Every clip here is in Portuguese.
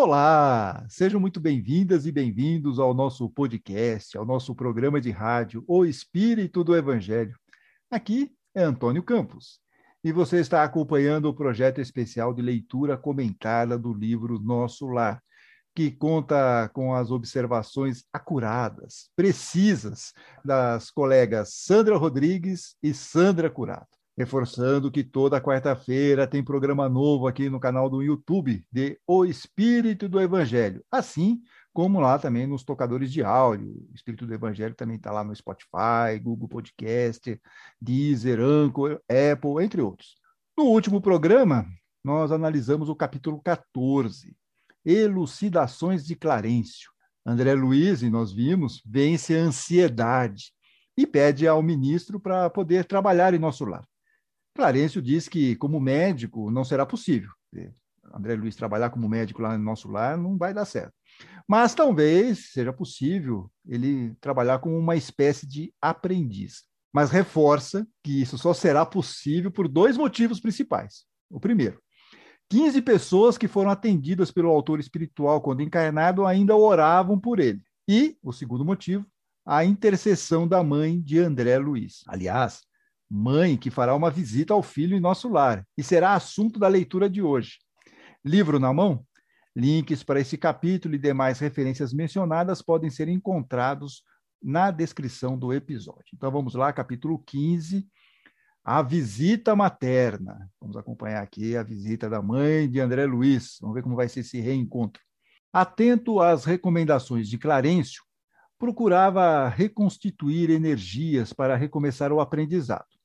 Olá, sejam muito bem-vindas e bem-vindos ao nosso podcast, ao nosso programa de rádio O Espírito do Evangelho. Aqui é Antônio Campos e você está acompanhando o projeto especial de leitura comentada do livro Nosso Lar, que conta com as observações acuradas, precisas das colegas Sandra Rodrigues e Sandra Curato reforçando que toda quarta-feira tem programa novo aqui no canal do YouTube de O Espírito do Evangelho, assim como lá também nos tocadores de áudio. O Espírito do Evangelho também está lá no Spotify, Google Podcast, Deezer, Anchor, Apple, entre outros. No último programa, nós analisamos o capítulo 14, Elucidações de Clarencio. André Luiz, e nós vimos, vence a ansiedade e pede ao ministro para poder trabalhar em nosso lar. Clarencio diz que, como médico, não será possível. André Luiz trabalhar como médico lá no nosso lar não vai dar certo. Mas talvez seja possível ele trabalhar como uma espécie de aprendiz. Mas reforça que isso só será possível por dois motivos principais. O primeiro, 15 pessoas que foram atendidas pelo autor espiritual quando encarnado ainda oravam por ele. E, o segundo motivo, a intercessão da mãe de André Luiz. Aliás, mãe que fará uma visita ao filho em nosso lar, e será assunto da leitura de hoje. Livro na mão? Links para esse capítulo e demais referências mencionadas podem ser encontrados na descrição do episódio. Então vamos lá, capítulo 15, a visita materna. Vamos acompanhar aqui a visita da mãe de André Luiz. Vamos ver como vai ser esse reencontro. Atento às recomendações de Clarencio, procurava reconstituir energias para recomeçar o aprendizado.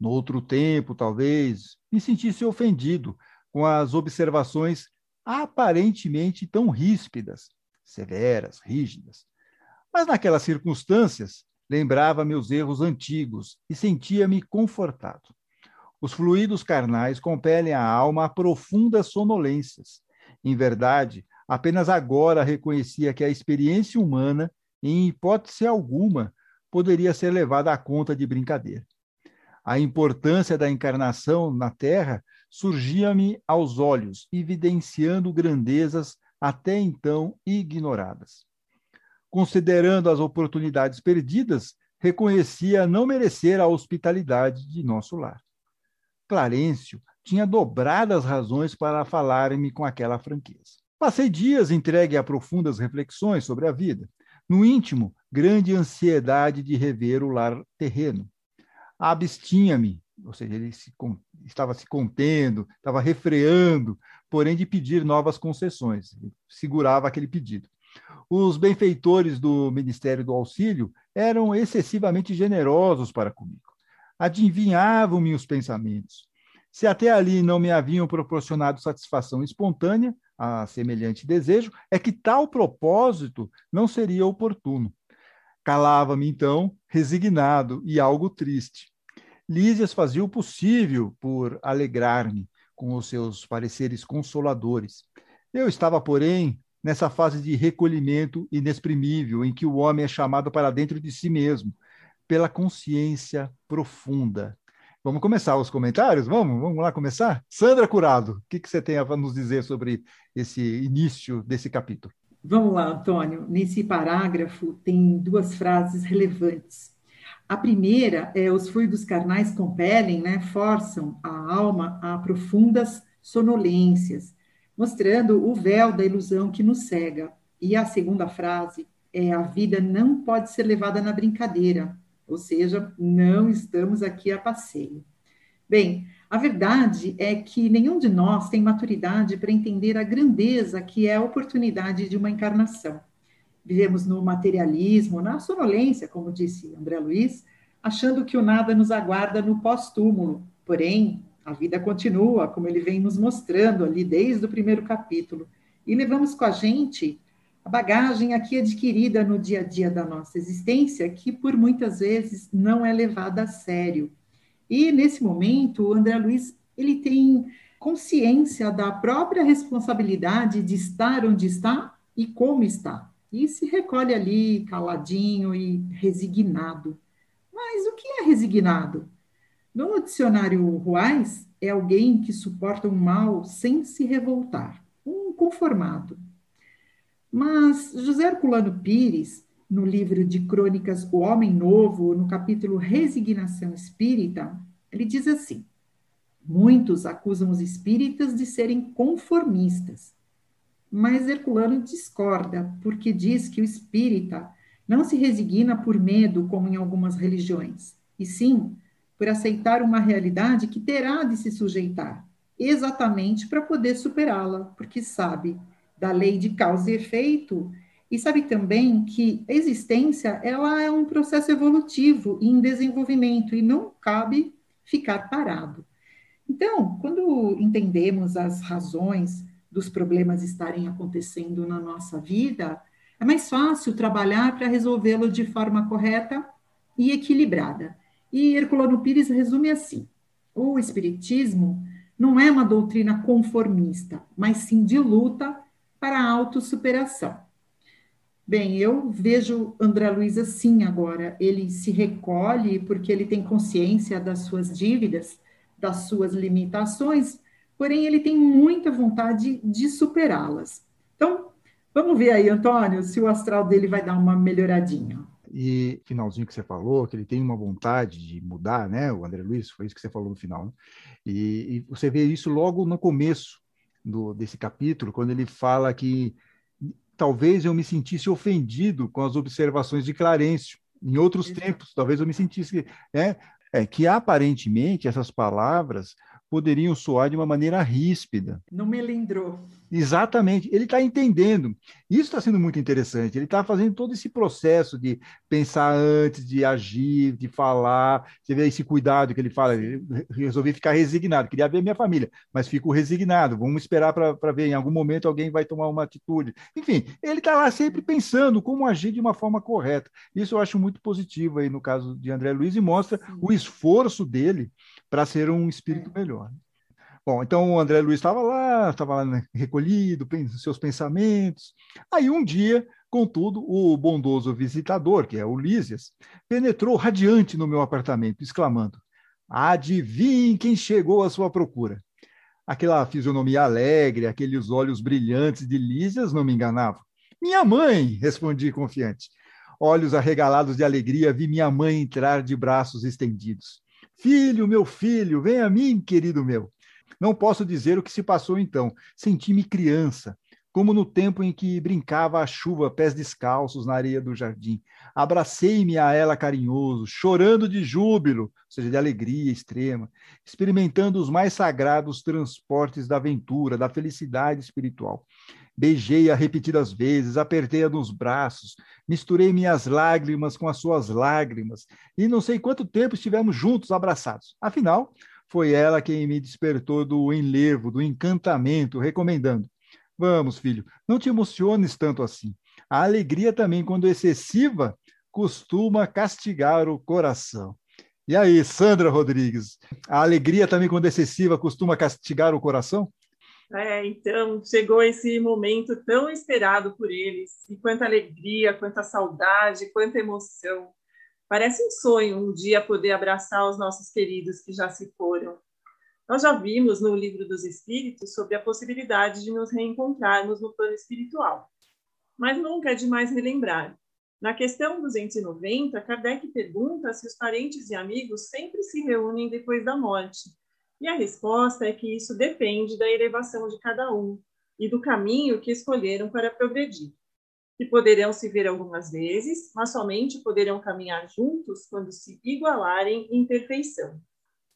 No outro tempo, talvez, me sentisse ofendido com as observações aparentemente tão ríspidas, severas, rígidas. Mas naquelas circunstâncias, lembrava meus erros antigos e sentia-me confortado. Os fluidos carnais compelem a alma a profundas sonolências. Em verdade, apenas agora reconhecia que a experiência humana, em hipótese alguma, poderia ser levada à conta de brincadeira a importância da encarnação na Terra surgia-me aos olhos, evidenciando grandezas até então ignoradas. Considerando as oportunidades perdidas, reconhecia não merecer a hospitalidade de nosso lar. Clarencio tinha dobradas razões para falar-me com aquela franqueza. Passei dias entregue a profundas reflexões sobre a vida. No íntimo, grande ansiedade de rever o lar terreno abstinha-me, ou seja, ele se, estava se contendo, estava refreando, porém de pedir novas concessões, segurava aquele pedido. Os benfeitores do Ministério do Auxílio eram excessivamente generosos para comigo. Adivinhavam-me os pensamentos. Se até ali não me haviam proporcionado satisfação espontânea a semelhante desejo, é que tal propósito não seria oportuno. Calava-me, então, resignado e algo triste. Lísias fazia o possível por alegrar-me com os seus pareceres consoladores. Eu estava, porém, nessa fase de recolhimento inexprimível, em que o homem é chamado para dentro de si mesmo, pela consciência profunda. Vamos começar os comentários? Vamos, vamos lá começar? Sandra Curado, o que, que você tem a nos dizer sobre esse início desse capítulo? Vamos lá, Antônio. Nesse parágrafo tem duas frases relevantes. A primeira é: os fluidos carnais compelem, né, forçam a alma a profundas sonolências, mostrando o véu da ilusão que nos cega. E a segunda frase é: a vida não pode ser levada na brincadeira, ou seja, não estamos aqui a passeio. Bem, a verdade é que nenhum de nós tem maturidade para entender a grandeza que é a oportunidade de uma encarnação. Vivemos no materialismo, na sonolência, como disse André Luiz, achando que o nada nos aguarda no pós-túmulo. Porém, a vida continua, como ele vem nos mostrando ali desde o primeiro capítulo. E levamos com a gente a bagagem aqui adquirida no dia a dia da nossa existência, que por muitas vezes não é levada a sério e nesse momento, o André Luiz ele tem consciência da própria responsabilidade de estar onde está e como está. E se recolhe ali caladinho e resignado. Mas o que é resignado? No dicionário Ruais, é alguém que suporta um mal sem se revoltar. Um inconformado. Mas José Herculano Pires, no livro de crônicas O Homem Novo, no capítulo Resignação Espírita, ele diz assim: Muitos acusam os espíritas de serem conformistas, mas Herculano discorda, porque diz que o espírita não se resigna por medo, como em algumas religiões, e sim por aceitar uma realidade que terá de se sujeitar, exatamente para poder superá-la, porque sabe da lei de causa e efeito e sabe também que a existência ela é um processo evolutivo e em desenvolvimento e não cabe ficar parado. Então, quando entendemos as razões dos problemas estarem acontecendo na nossa vida, é mais fácil trabalhar para resolvê-lo de forma correta e equilibrada. E Herculano Pires resume assim: o Espiritismo não é uma doutrina conformista, mas sim de luta para a autossuperação. Bem, eu vejo André Luiz assim agora. Ele se recolhe porque ele tem consciência das suas dívidas, das suas limitações, porém ele tem muita vontade de superá-las. Então, vamos ver aí, Antônio, se o astral dele vai dar uma melhoradinha. E finalzinho que você falou, que ele tem uma vontade de mudar, né? O André Luiz, foi isso que você falou no final. Né? E, e você vê isso logo no começo do, desse capítulo, quando ele fala que talvez eu me sentisse ofendido com as observações de Clarencio. Em outros tempos, talvez eu me sentisse. É, é, que aparentemente essas palavras poderiam soar de uma maneira ríspida. Não melindrou. Exatamente, ele está entendendo. Isso está sendo muito interessante. Ele está fazendo todo esse processo de pensar antes, de agir, de falar. Você vê esse cuidado que ele fala. resolvi ficar resignado, queria ver minha família, mas fico resignado. Vamos esperar para ver. Em algum momento alguém vai tomar uma atitude. Enfim, ele está lá sempre pensando como agir de uma forma correta. Isso eu acho muito positivo aí no caso de André Luiz e mostra Sim. o esforço dele para ser um espírito é. melhor. Bom, então o André Luiz estava lá, estava lá né, recolhido, seus pensamentos. Aí um dia, contudo, o bondoso visitador, que é Ulísias, penetrou radiante no meu apartamento, exclamando: Adivinhe quem chegou à sua procura. Aquela fisionomia alegre, aqueles olhos brilhantes de Lísias não me enganavam. Minha mãe, respondi confiante. Olhos arregalados de alegria, vi minha mãe entrar de braços estendidos. Filho, meu filho, vem a mim, querido meu. Não posso dizer o que se passou então. Senti-me criança, como no tempo em que brincava a chuva, pés descalços na areia do jardim. Abracei-me a ela carinhoso, chorando de júbilo, ou seja, de alegria extrema, experimentando os mais sagrados transportes da aventura, da felicidade espiritual. Beijei-a repetidas vezes, apertei-a nos braços, misturei minhas lágrimas com as suas lágrimas, e não sei quanto tempo estivemos juntos, abraçados. Afinal, foi ela quem me despertou do enlevo, do encantamento, recomendando: Vamos, filho, não te emociones tanto assim. A alegria também, quando excessiva, costuma castigar o coração. E aí, Sandra Rodrigues, a alegria também, quando excessiva, costuma castigar o coração? É, então, chegou esse momento tão esperado por eles, e quanta alegria, quanta saudade, quanta emoção. Parece um sonho um dia poder abraçar os nossos queridos que já se foram. Nós já vimos no Livro dos Espíritos sobre a possibilidade de nos reencontrarmos no plano espiritual. Mas nunca é demais relembrar. Na questão 290, Kardec pergunta se os parentes e amigos sempre se reúnem depois da morte e a resposta é que isso depende da elevação de cada um e do caminho que escolheram para progredir. Que poderão se ver algumas vezes, mas somente poderão caminhar juntos quando se igualarem em perfeição.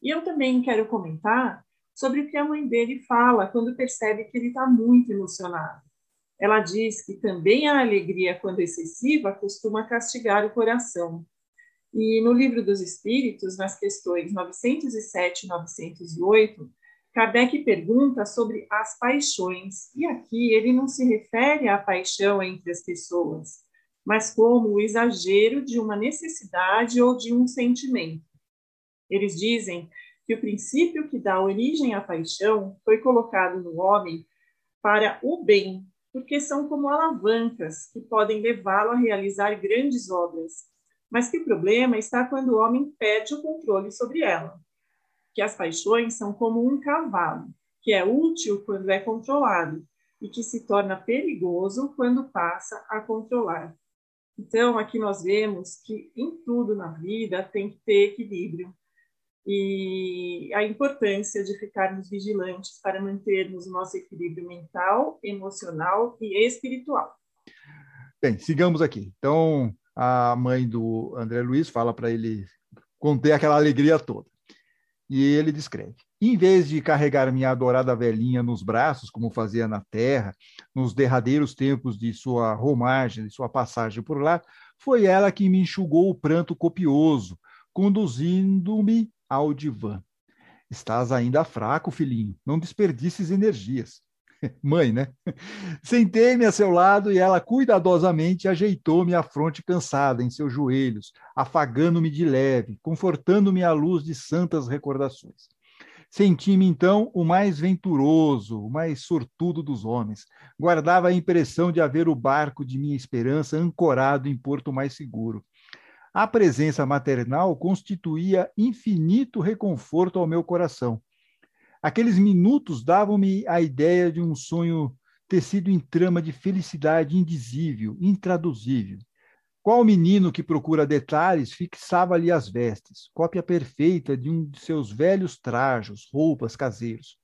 E eu também quero comentar sobre o que a mãe dele fala quando percebe que ele está muito emocionado. Ela diz que também a alegria, quando excessiva, costuma castigar o coração e no Livro dos Espíritos, nas questões 907 e 908, Kardec pergunta sobre as paixões, e aqui ele não se refere à paixão entre as pessoas, mas como o exagero de uma necessidade ou de um sentimento. Eles dizem que o princípio que dá origem à paixão foi colocado no homem para o bem, porque são como alavancas que podem levá-lo a realizar grandes obras mas que o problema está quando o homem perde o controle sobre ela. Que as paixões são como um cavalo, que é útil quando é controlado, e que se torna perigoso quando passa a controlar. Então, aqui nós vemos que em tudo na vida tem que ter equilíbrio e a importância de ficarmos vigilantes para mantermos o nosso equilíbrio mental, emocional e espiritual. Bem, sigamos aqui. Então, a mãe do André Luiz fala para ele conter aquela alegria toda. E ele descreve: em vez de carregar minha adorada velhinha nos braços, como fazia na terra, nos derradeiros tempos de sua romagem, de sua passagem por lá, foi ela que me enxugou o pranto copioso, conduzindo-me ao divã. Estás ainda fraco, filhinho, não desperdices energias. Mãe, né? Sentei-me a seu lado e ela cuidadosamente ajeitou-me a fronte cansada em seus joelhos, afagando-me de leve, confortando-me à luz de santas recordações. Senti-me então o mais venturoso, o mais sortudo dos homens. Guardava a impressão de haver o barco de minha esperança ancorado em porto mais seguro. A presença maternal constituía infinito reconforto ao meu coração. Aqueles minutos davam-me a ideia de um sonho tecido em trama de felicidade indizível, intraduzível. Qual menino que procura detalhes fixava-lhe as vestes, cópia perfeita de um de seus velhos trajos, roupas caseiros.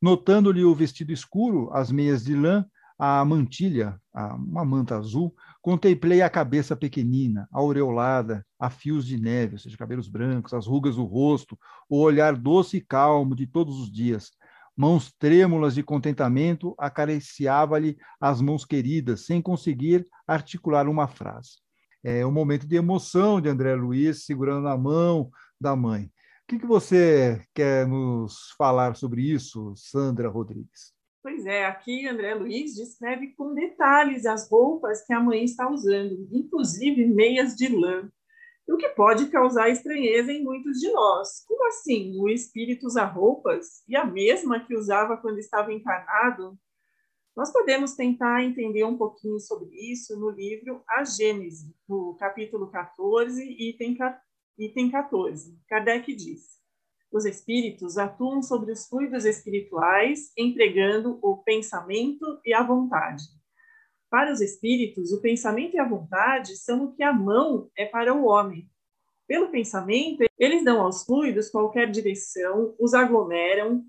Notando-lhe o vestido escuro, as meias de lã, a mantilha, uma manta azul, contemplei a cabeça pequenina, aureolada, a fios de neve, ou seja, cabelos brancos, as rugas do rosto, o olhar doce e calmo de todos os dias. Mãos trêmulas de contentamento acariciava-lhe as mãos queridas, sem conseguir articular uma frase. É um momento de emoção de André Luiz segurando na mão da mãe. O que, que você quer nos falar sobre isso, Sandra Rodrigues? Pois é, aqui André Luiz descreve com detalhes as roupas que a mãe está usando, inclusive meias de lã, o que pode causar estranheza em muitos de nós. Como assim? O espírito usa roupas e a mesma que usava quando estava encarnado? Nós podemos tentar entender um pouquinho sobre isso no livro A Gênese, no capítulo 14, item, item 14. Kardec diz: os espíritos atuam sobre os fluidos espirituais, empregando o pensamento e a vontade. Para os espíritos, o pensamento e a vontade são o que a mão é para o homem. Pelo pensamento, eles dão aos fluidos qualquer direção, os aglomeram,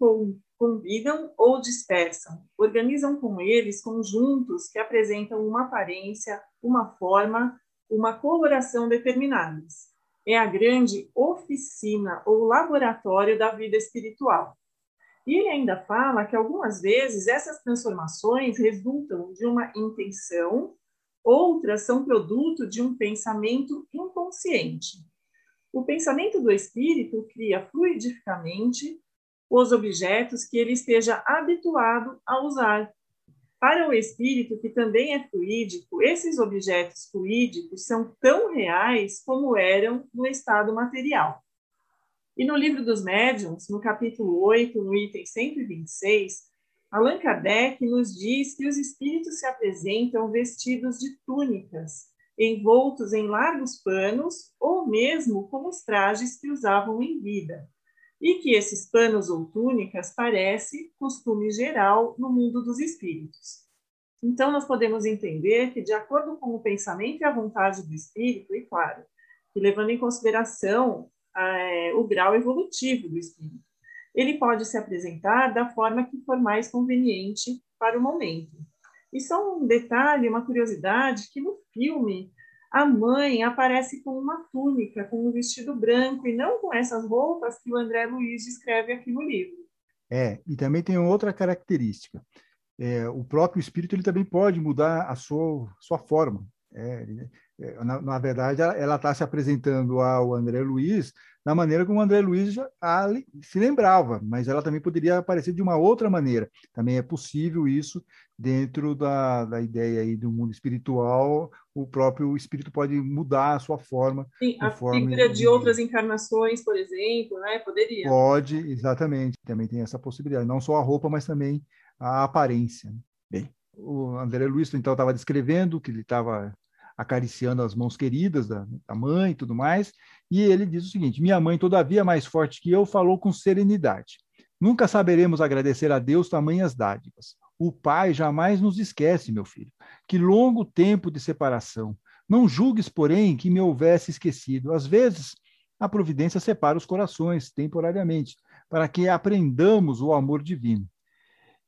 convidam ou dispersam. Organizam com eles conjuntos que apresentam uma aparência, uma forma, uma coloração determinadas é a grande oficina ou laboratório da vida espiritual. E ele ainda fala que algumas vezes essas transformações resultam de uma intenção, outras são produto de um pensamento inconsciente. O pensamento do espírito cria fluidificamente os objetos que ele esteja habituado a usar, para o espírito, que também é fluídico, esses objetos fluídicos são tão reais como eram no estado material. E no livro dos médiuns, no capítulo 8, no item 126, Allan Kardec nos diz que os espíritos se apresentam vestidos de túnicas, envoltos em largos panos ou mesmo com os trajes que usavam em vida e que esses panos ou túnicas parece costume geral no mundo dos espíritos. Então, nós podemos entender que, de acordo com o pensamento e a vontade do espírito, e claro, que levando em consideração é, o grau evolutivo do espírito, ele pode se apresentar da forma que for mais conveniente para o momento. E só um detalhe, uma curiosidade, que no filme a mãe aparece com uma túnica, com um vestido branco, e não com essas roupas que o André Luiz descreve aqui no livro. É, e também tem outra característica. É, o próprio espírito ele também pode mudar a sua, sua forma. É, na, na, verdade, ela está se apresentando ao André Luiz da maneira como o André Luiz já, se lembrava, mas ela também poderia aparecer de uma outra maneira. Também é possível isso dentro da, da ideia aí do mundo espiritual, o próprio espírito pode mudar a sua forma. Sim, a figura de, de outras encarnações, por exemplo, né? Poderia. Pode, exatamente. Também tem essa possibilidade. Não só a roupa, mas também a aparência. Bem, o André Luiz, então, estava descrevendo que ele estava acariciando as mãos queridas da, da mãe e tudo mais, e ele diz o seguinte: Minha mãe, todavia mais forte que eu, falou com serenidade. Nunca saberemos agradecer a Deus tamanhas dádivas. O Pai jamais nos esquece, meu filho. Que longo tempo de separação. Não julgues, porém, que me houvesse esquecido. Às vezes, a providência separa os corações temporariamente, para que aprendamos o amor divino.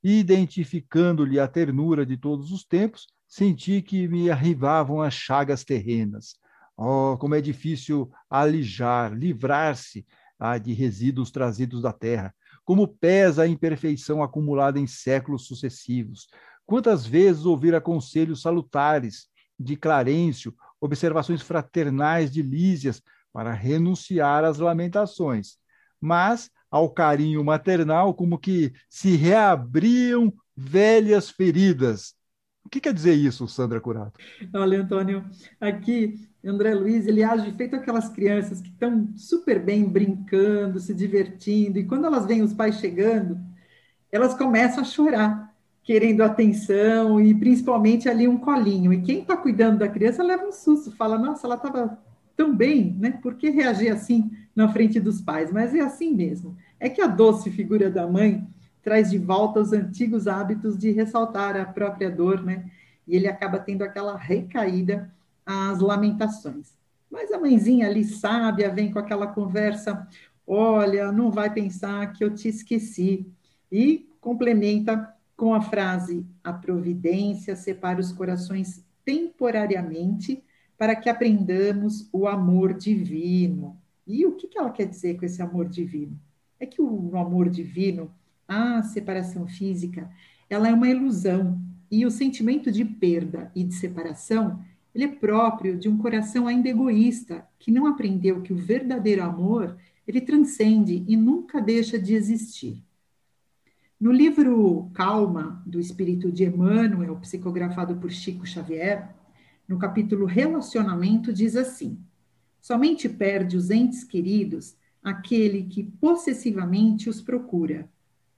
Identificando-lhe a ternura de todos os tempos, senti que me arribavam as chagas terrenas. Oh, como é difícil alijar, livrar-se ah, de resíduos trazidos da terra. Como pesa a imperfeição acumulada em séculos sucessivos. Quantas vezes ouvir conselhos salutares de Clarencio, observações fraternais de Lísias, para renunciar às lamentações. Mas, ao carinho maternal, como que se reabriam velhas feridas. O que quer dizer isso, Sandra Curato? Olha, Antônio, aqui André Luiz, ele age feito aquelas crianças que estão super bem brincando, se divertindo, e quando elas veem os pais chegando, elas começam a chorar, querendo atenção e principalmente ali um colinho. E quem está cuidando da criança leva um susto, fala: Nossa, ela estava tão bem, né? Por que reagir assim na frente dos pais? Mas é assim mesmo. É que a doce figura da mãe traz de volta os antigos hábitos de ressaltar a própria dor, né? E ele acaba tendo aquela recaída às lamentações. Mas a mãezinha ali sábia vem com aquela conversa: olha, não vai pensar que eu te esqueci. E complementa com a frase: a providência separa os corações temporariamente para que aprendamos o amor divino. E o que, ela quer dizer com esse amor divino? É que o amor divino, a separação física, ela é uma ilusão. E o sentimento de perda e de separação, ele é próprio de um coração ainda egoísta, que não aprendeu que o verdadeiro amor, ele transcende e nunca deixa de existir. No livro Calma, do Espírito de Emmanuel, psicografado por Chico Xavier, no capítulo Relacionamento, diz assim: Somente perde os entes queridos aquele que possessivamente os procura,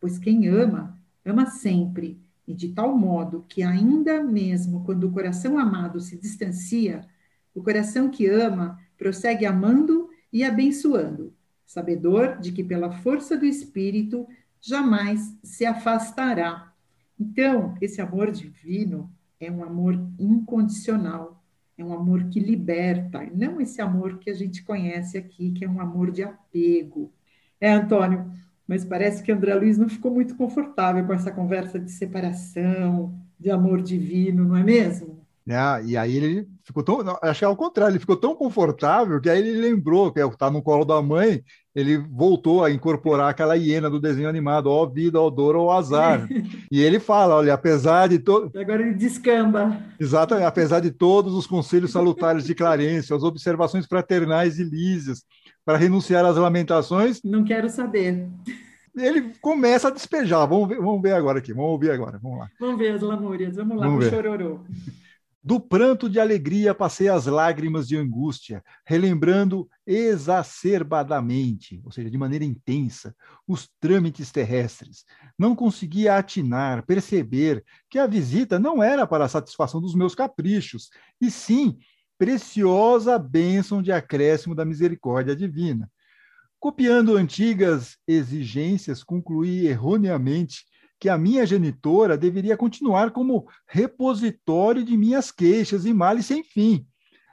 pois quem ama, ama sempre, e de tal modo que, ainda mesmo quando o coração amado se distancia, o coração que ama prossegue amando e abençoando, sabedor de que, pela força do Espírito, jamais se afastará. Então, esse amor divino é um amor incondicional, é um amor que liberta, não esse amor que a gente conhece aqui, que é um amor de apego. É, Antônio, mas parece que André Luiz não ficou muito confortável com essa conversa de separação, de amor divino, não é mesmo? É, e aí ele ficou tão. Acho que é ao contrário, ele ficou tão confortável que aí ele lembrou que está no colo da mãe, ele voltou a incorporar aquela hiena do desenho animado, ó vida, ó dor, ó azar. e ele fala: olha, apesar de todo. Agora ele descamba. Exatamente, apesar de todos os conselhos salutares de Clarência, as observações fraternais de Lísias, para renunciar às lamentações. Não quero saber. Ele começa a despejar. Vamos ver, vamos ver agora aqui, vamos ouvir agora. Vamos lá. Vamos ver as lamúrias, vamos lá, vamos o chororô. Do pranto de alegria passei as lágrimas de angústia, relembrando exacerbadamente, ou seja, de maneira intensa, os trâmites terrestres. Não conseguia atinar, perceber que a visita não era para a satisfação dos meus caprichos, e sim preciosa bênção de acréscimo da misericórdia divina. Copiando antigas exigências, concluí erroneamente que a minha genitora deveria continuar como repositório de minhas queixas e males sem fim.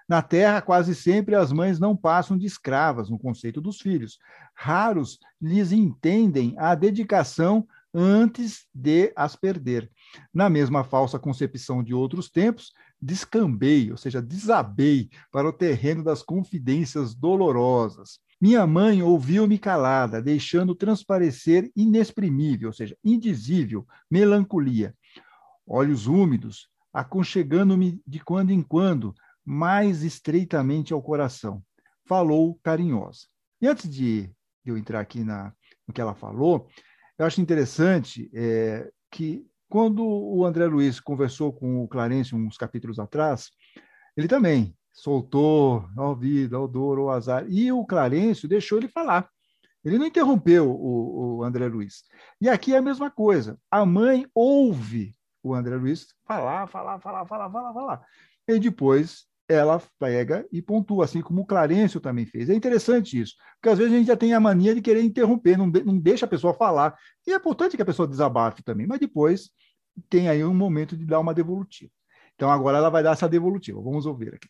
Na terra, quase sempre as mães não passam de escravas no conceito dos filhos. Raros lhes entendem a dedicação antes de as perder. Na mesma falsa concepção de outros tempos, descambei, ou seja, desabei para o terreno das confidências dolorosas. Minha mãe ouviu-me calada, deixando transparecer inexprimível, ou seja, indizível, melancolia. Olhos úmidos, aconchegando-me de quando em quando, mais estreitamente ao coração. Falou carinhosa. E antes de eu entrar aqui na, no que ela falou, eu acho interessante é, que quando o André Luiz conversou com o Clarence uns capítulos atrás, ele também soltou, ó vida, ó dor, ó azar. E o Clarencio deixou ele falar. Ele não interrompeu o, o André Luiz. E aqui é a mesma coisa. A mãe ouve o André Luiz falar, falar, falar, falar, falar, falar. E depois ela pega e pontua, assim como o Clarencio também fez. É interessante isso, porque às vezes a gente já tem a mania de querer interromper, não, de, não deixa a pessoa falar. E é importante que a pessoa desabafe também, mas depois tem aí um momento de dar uma devolutiva. Então, agora ela vai dar essa devolutiva. Vamos ouvir aqui.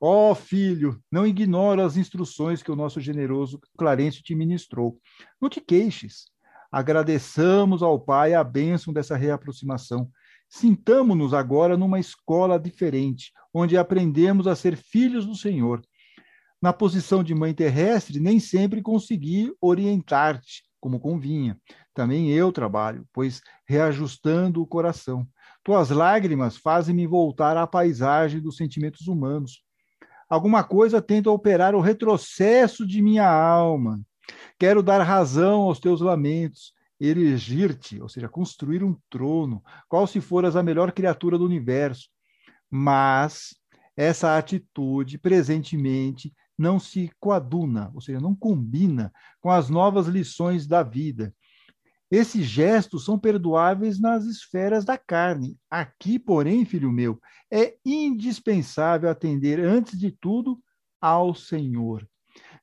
Ó oh, filho, não ignora as instruções que o nosso generoso Clarence te ministrou. Não te queixes. Agradeçamos ao Pai a bênção dessa reaproximação. Sintamo-nos agora numa escola diferente, onde aprendemos a ser filhos do Senhor. Na posição de mãe terrestre, nem sempre consegui orientar-te como convinha. Também eu trabalho, pois reajustando o coração. Tuas lágrimas fazem-me voltar à paisagem dos sentimentos humanos. Alguma coisa tenta operar o retrocesso de minha alma. Quero dar razão aos teus lamentos, erigir-te, ou seja, construir um trono, qual se foras a melhor criatura do universo. Mas essa atitude, presentemente, não se coaduna, ou seja, não combina com as novas lições da vida. Esses gestos são perdoáveis nas esferas da carne. Aqui, porém, filho meu, é indispensável atender, antes de tudo, ao Senhor.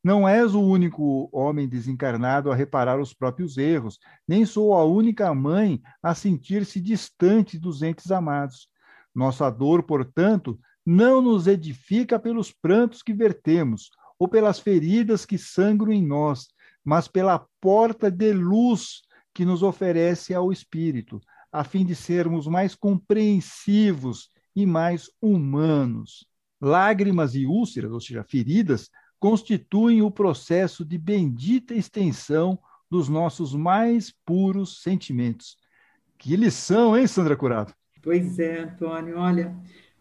Não és o único homem desencarnado a reparar os próprios erros, nem sou a única mãe a sentir-se distante dos entes amados. Nossa dor, portanto, não nos edifica pelos prantos que vertemos, ou pelas feridas que sangram em nós, mas pela porta de luz que nos oferece ao Espírito, a fim de sermos mais compreensivos e mais humanos. Lágrimas e úlceras, ou seja, feridas, constituem o processo de bendita extensão dos nossos mais puros sentimentos. Que lição, hein, Sandra Curado? Pois é, Antônio. Olha,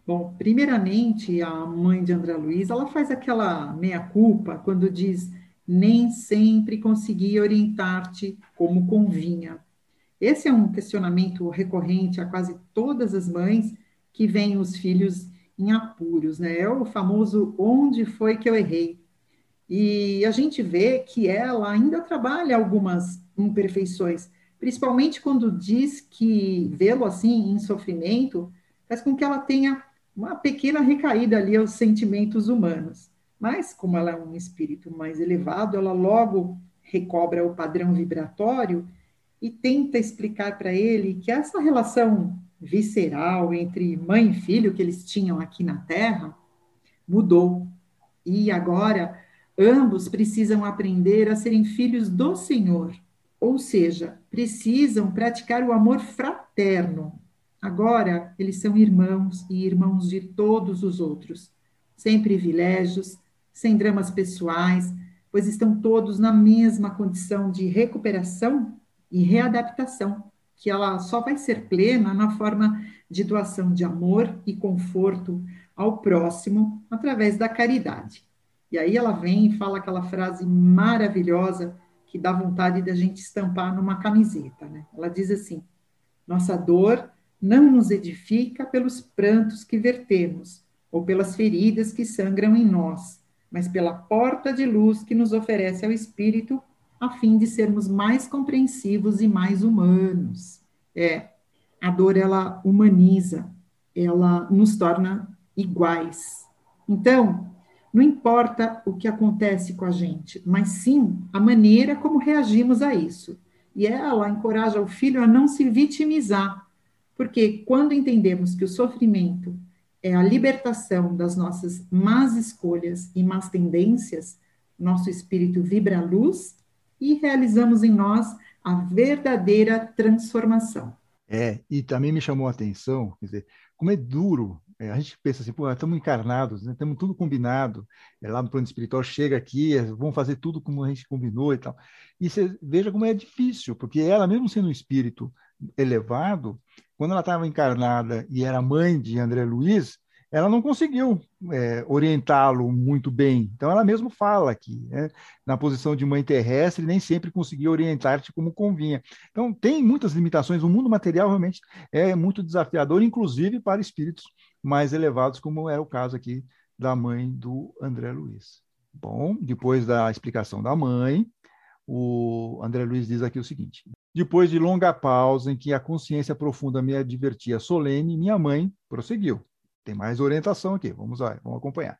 bom, primeiramente, a mãe de André Luiz, ela faz aquela meia-culpa quando diz nem sempre consegui orientar-te como convinha. Esse é um questionamento recorrente a quase todas as mães que veem os filhos em apuros, né? É o famoso onde foi que eu errei. E a gente vê que ela ainda trabalha algumas imperfeições, principalmente quando diz que vê-lo assim em sofrimento faz com que ela tenha uma pequena recaída ali aos sentimentos humanos. Mas, como ela é um espírito mais elevado, ela logo recobra o padrão vibratório e tenta explicar para ele que essa relação visceral entre mãe e filho que eles tinham aqui na Terra mudou. E agora ambos precisam aprender a serem filhos do Senhor, ou seja, precisam praticar o amor fraterno. Agora eles são irmãos e irmãos de todos os outros, sem privilégios, sem dramas pessoais, pois estão todos na mesma condição de recuperação e readaptação, que ela só vai ser plena na forma de doação de amor e conforto ao próximo através da caridade. E aí ela vem e fala aquela frase maravilhosa que dá vontade da gente estampar numa camiseta, né? Ela diz assim: Nossa dor não nos edifica pelos prantos que vertemos ou pelas feridas que sangram em nós, mas pela porta de luz que nos oferece ao Espírito, a fim de sermos mais compreensivos e mais humanos. É, a dor ela humaniza, ela nos torna iguais. Então, não importa o que acontece com a gente, mas sim a maneira como reagimos a isso. E ela encoraja o filho a não se vitimizar, porque quando entendemos que o sofrimento é a libertação das nossas más escolhas e más tendências, nosso espírito vibra a luz e realizamos em nós a verdadeira transformação. É, e também me chamou a atenção, quer dizer, como é duro. É, a gente pensa assim, pô, estamos encarnados, né? estamos tudo combinado. É, lá no plano espiritual chega aqui, é, vamos fazer tudo como a gente combinou e tal. E você veja como é difícil, porque ela, mesmo sendo um espírito elevado, quando ela estava encarnada e era mãe de André Luiz, ela não conseguiu é, orientá-lo muito bem. Então, ela mesmo fala que, né, na posição de mãe terrestre, nem sempre conseguia orientar-te como convinha. Então, tem muitas limitações. O mundo material realmente é muito desafiador, inclusive para espíritos mais elevados, como é o caso aqui da mãe do André Luiz. Bom, depois da explicação da mãe, o André Luiz diz aqui o seguinte: depois de longa pausa em que a consciência profunda me advertia solene, minha mãe prosseguiu. Tem mais orientação aqui, vamos lá, vamos acompanhar.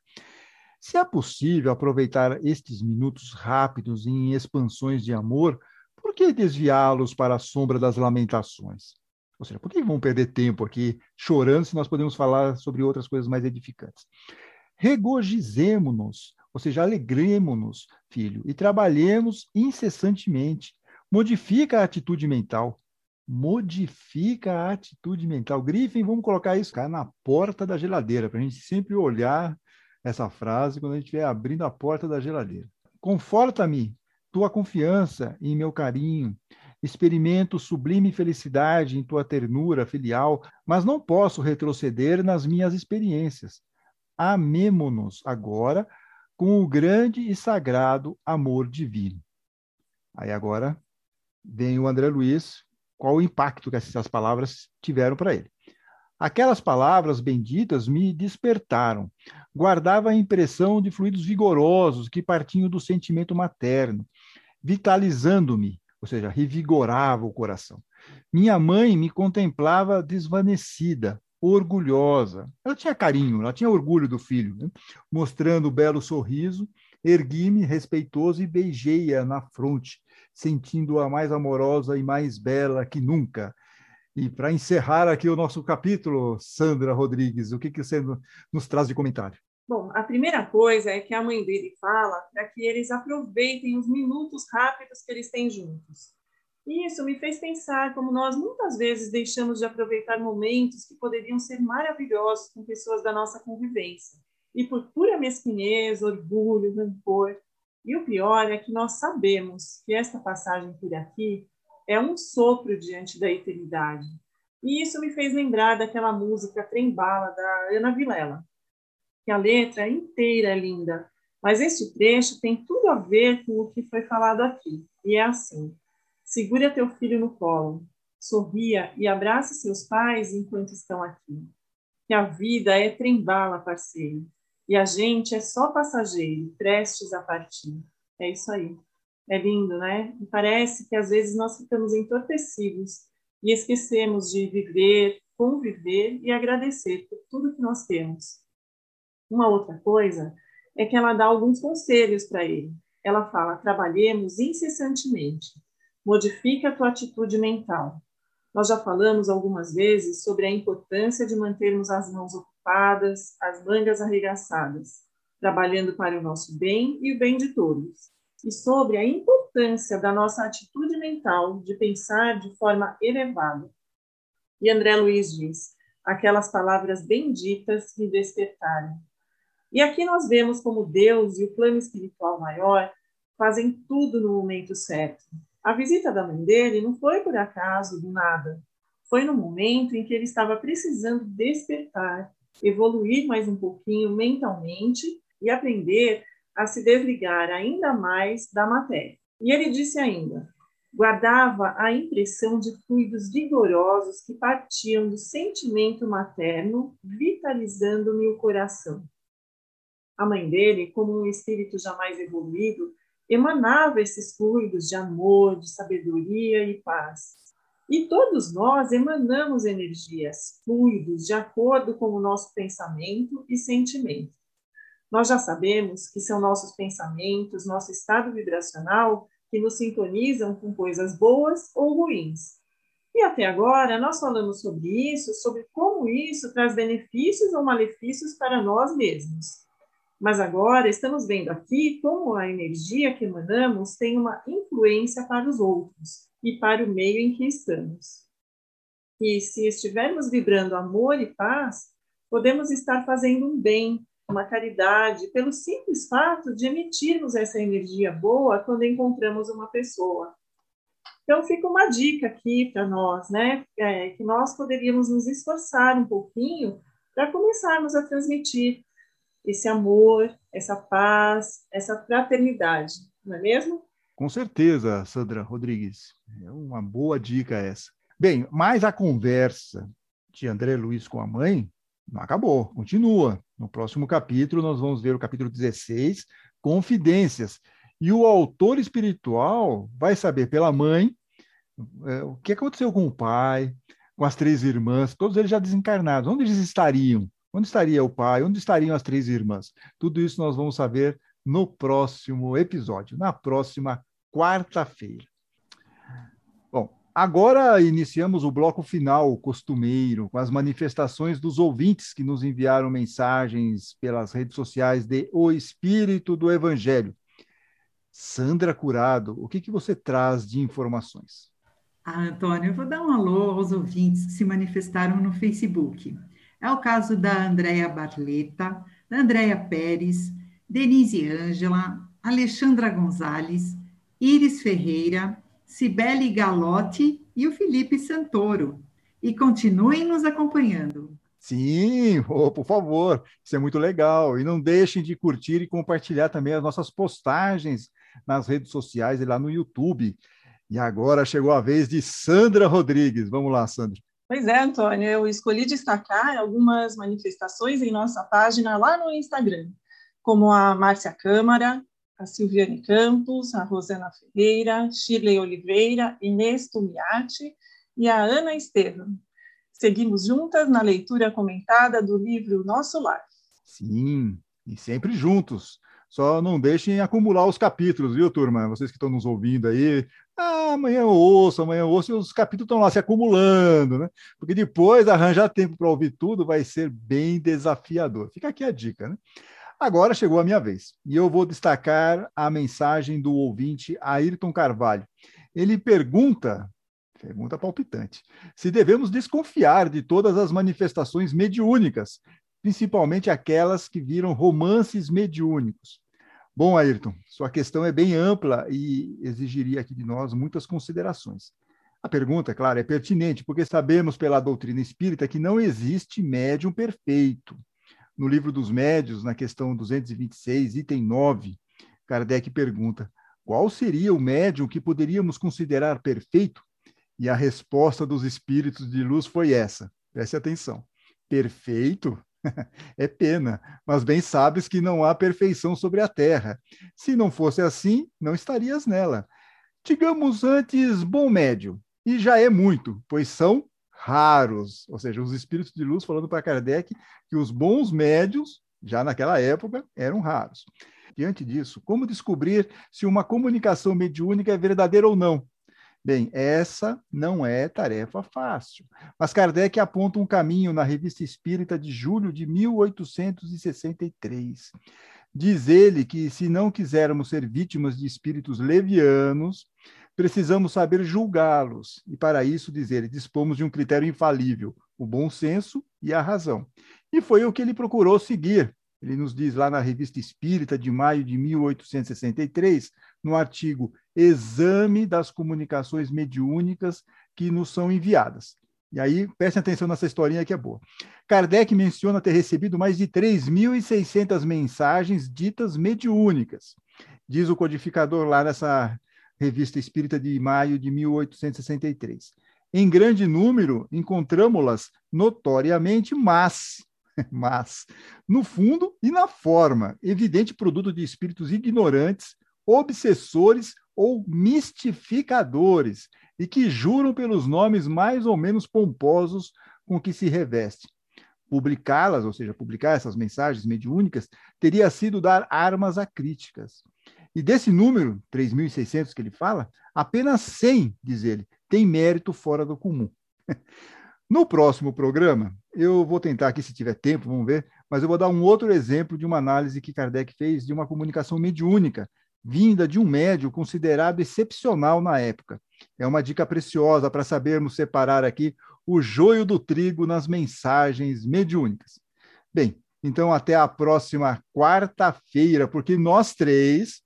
Se é possível aproveitar estes minutos rápidos em expansões de amor, por que desviá-los para a sombra das lamentações? Ou seja, por que vamos perder tempo aqui chorando se nós podemos falar sobre outras coisas mais edificantes? Regozijemo-nos, ou seja, alegremos-nos, filho, e trabalhemos incessantemente. Modifica a atitude mental. Modifica a atitude mental. Griffin, vamos colocar isso cara, na porta da geladeira, para a gente sempre olhar essa frase quando a gente estiver abrindo a porta da geladeira. Conforta-me tua confiança em meu carinho. Experimento sublime felicidade em tua ternura filial, mas não posso retroceder nas minhas experiências. Amemo-nos agora com o grande e sagrado amor divino. Aí agora vem o André Luiz, qual o impacto que essas palavras tiveram para ele. Aquelas palavras benditas me despertaram. Guardava a impressão de fluidos vigorosos que partiam do sentimento materno, vitalizando-me, ou seja, revigorava o coração. Minha mãe me contemplava desvanecida, orgulhosa. Ela tinha carinho, ela tinha orgulho do filho, né? mostrando o belo sorriso, ergui-me respeitoso e beijei-a na fronte, sentindo-a mais amorosa e mais bela que nunca. E para encerrar aqui o nosso capítulo, Sandra Rodrigues, o que, que você nos traz de comentário? Bom, a primeira coisa é que a mãe dele fala para que eles aproveitem os minutos rápidos que eles têm juntos. Isso me fez pensar como nós muitas vezes deixamos de aproveitar momentos que poderiam ser maravilhosos com pessoas da nossa convivência. E por pura mesquinhez, orgulho, rancor. E o pior é que nós sabemos que esta passagem por aqui é um sopro diante da eternidade. E isso me fez lembrar daquela música Trem Bala, da Ana Vilela, que a letra inteira é linda, mas esse trecho tem tudo a ver com o que foi falado aqui. E é assim: segura teu filho no colo, sorria e abrace seus pais enquanto estão aqui. Que a vida é trem-bala, parceiro, e a gente é só passageiro, prestes a partir. É isso aí. É lindo, né? E parece que às vezes nós ficamos entorpecidos e esquecemos de viver, conviver e agradecer por tudo que nós temos. Uma outra coisa é que ela dá alguns conselhos para ele. Ela fala: trabalhemos incessantemente, modifica a tua atitude mental. Nós já falamos algumas vezes sobre a importância de mantermos as mãos ocupadas, as mangas arregaçadas, trabalhando para o nosso bem e o bem de todos e sobre a importância da nossa atitude mental de pensar de forma elevada. E André Luiz diz: aquelas palavras benditas me despertaram. E aqui nós vemos como Deus e o plano espiritual maior fazem tudo no momento certo. A visita da mãe dele não foi por acaso, do nada. Foi no momento em que ele estava precisando despertar, evoluir mais um pouquinho mentalmente e aprender a se desligar ainda mais da matéria. E ele disse ainda: guardava a impressão de fluidos vigorosos que partiam do sentimento materno, vitalizando-me o coração. A mãe dele, como um espírito jamais evoluído, emanava esses fluidos de amor, de sabedoria e paz. E todos nós emanamos energias, fluidos, de acordo com o nosso pensamento e sentimento. Nós já sabemos que são nossos pensamentos, nosso estado vibracional que nos sintonizam com coisas boas ou ruins. E até agora nós falamos sobre isso, sobre como isso traz benefícios ou malefícios para nós mesmos. Mas agora estamos vendo aqui como a energia que emanamos tem uma influência para os outros e para o meio em que estamos. E se estivermos vibrando amor e paz, podemos estar fazendo um bem uma caridade, pelo simples fato de emitirmos essa energia boa quando encontramos uma pessoa. Então, fica uma dica aqui para nós, né? É, que nós poderíamos nos esforçar um pouquinho para começarmos a transmitir esse amor, essa paz, essa fraternidade, não é mesmo? Com certeza, Sandra Rodrigues. É uma boa dica essa. Bem, mas a conversa de André Luiz com a mãe não acabou, continua. No próximo capítulo, nós vamos ver o capítulo 16, Confidências. E o autor espiritual vai saber pela mãe é, o que aconteceu com o pai, com as três irmãs, todos eles já desencarnados. Onde eles estariam? Onde estaria o pai? Onde estariam as três irmãs? Tudo isso nós vamos saber no próximo episódio, na próxima quarta-feira. Bom, Agora iniciamos o bloco final, costumeiro, com as manifestações dos ouvintes que nos enviaram mensagens pelas redes sociais de O Espírito do Evangelho. Sandra Curado, o que, que você traz de informações? Ah, Antônio, eu vou dar um alô aos ouvintes que se manifestaram no Facebook. É o caso da Andréia Barleta, da Andréia Pérez, Denise Ângela, Alexandra Gonzalez, Iris Ferreira, Cibele Galotti e o Felipe Santoro. E continuem nos acompanhando. Sim, oh, por favor, isso é muito legal. E não deixem de curtir e compartilhar também as nossas postagens nas redes sociais e lá no YouTube. E agora chegou a vez de Sandra Rodrigues. Vamos lá, Sandra. Pois é, Antônio, eu escolhi destacar algumas manifestações em nossa página lá no Instagram, como a Márcia Câmara, a Silviane Campos, a Rosana Ferreira, Shirley Oliveira, Inês Tumiati e a Ana Estevam. Seguimos juntas na leitura comentada do livro Nosso Lar. Sim, e sempre juntos. Só não deixem acumular os capítulos, viu, turma? Vocês que estão nos ouvindo aí. Ah, amanhã eu ouço, amanhã eu ouço, e os capítulos estão lá se acumulando, né? Porque depois arranjar tempo para ouvir tudo vai ser bem desafiador. Fica aqui a dica, né? Agora chegou a minha vez e eu vou destacar a mensagem do ouvinte Ayrton Carvalho. Ele pergunta, pergunta palpitante, se devemos desconfiar de todas as manifestações mediúnicas, principalmente aquelas que viram romances mediúnicos. Bom, Ayrton, sua questão é bem ampla e exigiria aqui de nós muitas considerações. A pergunta, claro, é pertinente, porque sabemos pela doutrina espírita que não existe médium perfeito. No livro dos médios, na questão 226, item 9, Kardec pergunta: qual seria o médium que poderíamos considerar perfeito? E a resposta dos espíritos de luz foi essa. Preste atenção. Perfeito? é pena, mas bem sabes que não há perfeição sobre a terra. Se não fosse assim, não estarias nela. Digamos antes bom médio, e já é muito, pois são raros, ou seja, os espíritos de luz falando para Kardec que os bons médios, já naquela época, eram raros. Diante disso, como descobrir se uma comunicação mediúnica é verdadeira ou não? Bem, essa não é tarefa fácil. Mas Kardec aponta um caminho na Revista Espírita de julho de 1863. Diz ele que, se não quisermos ser vítimas de espíritos levianos, precisamos saber julgá-los. E para isso, diz ele, dispomos de um critério infalível, o bom senso e a razão. E foi o que ele procurou seguir. Ele nos diz lá na Revista Espírita, de maio de 1863, no artigo Exame das Comunicações Mediúnicas que nos são enviadas. E aí, prestem atenção nessa historinha que é boa. Kardec menciona ter recebido mais de 3.600 mensagens ditas mediúnicas. Diz o codificador lá nessa Revista Espírita de maio de 1863. Em grande número, encontramos-las notoriamente mas, mas, no fundo e na forma, evidente produto de espíritos ignorantes, obsessores ou mistificadores, e que juram pelos nomes mais ou menos pomposos com que se reveste. Publicá-las, ou seja, publicar essas mensagens mediúnicas, teria sido dar armas a críticas. E desse número, 3.600 que ele fala, apenas 100, diz ele, tem mérito fora do comum. No próximo programa, eu vou tentar aqui, se tiver tempo, vamos ver, mas eu vou dar um outro exemplo de uma análise que Kardec fez de uma comunicação mediúnica, vinda de um médio considerado excepcional na época. É uma dica preciosa para sabermos separar aqui o joio do trigo nas mensagens mediúnicas. Bem, então até a próxima quarta-feira, porque nós três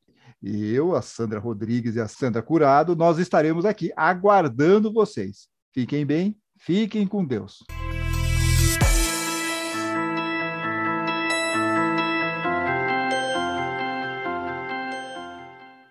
eu, a Sandra Rodrigues e a Sandra Curado, nós estaremos aqui aguardando vocês. Fiquem bem, fiquem com Deus.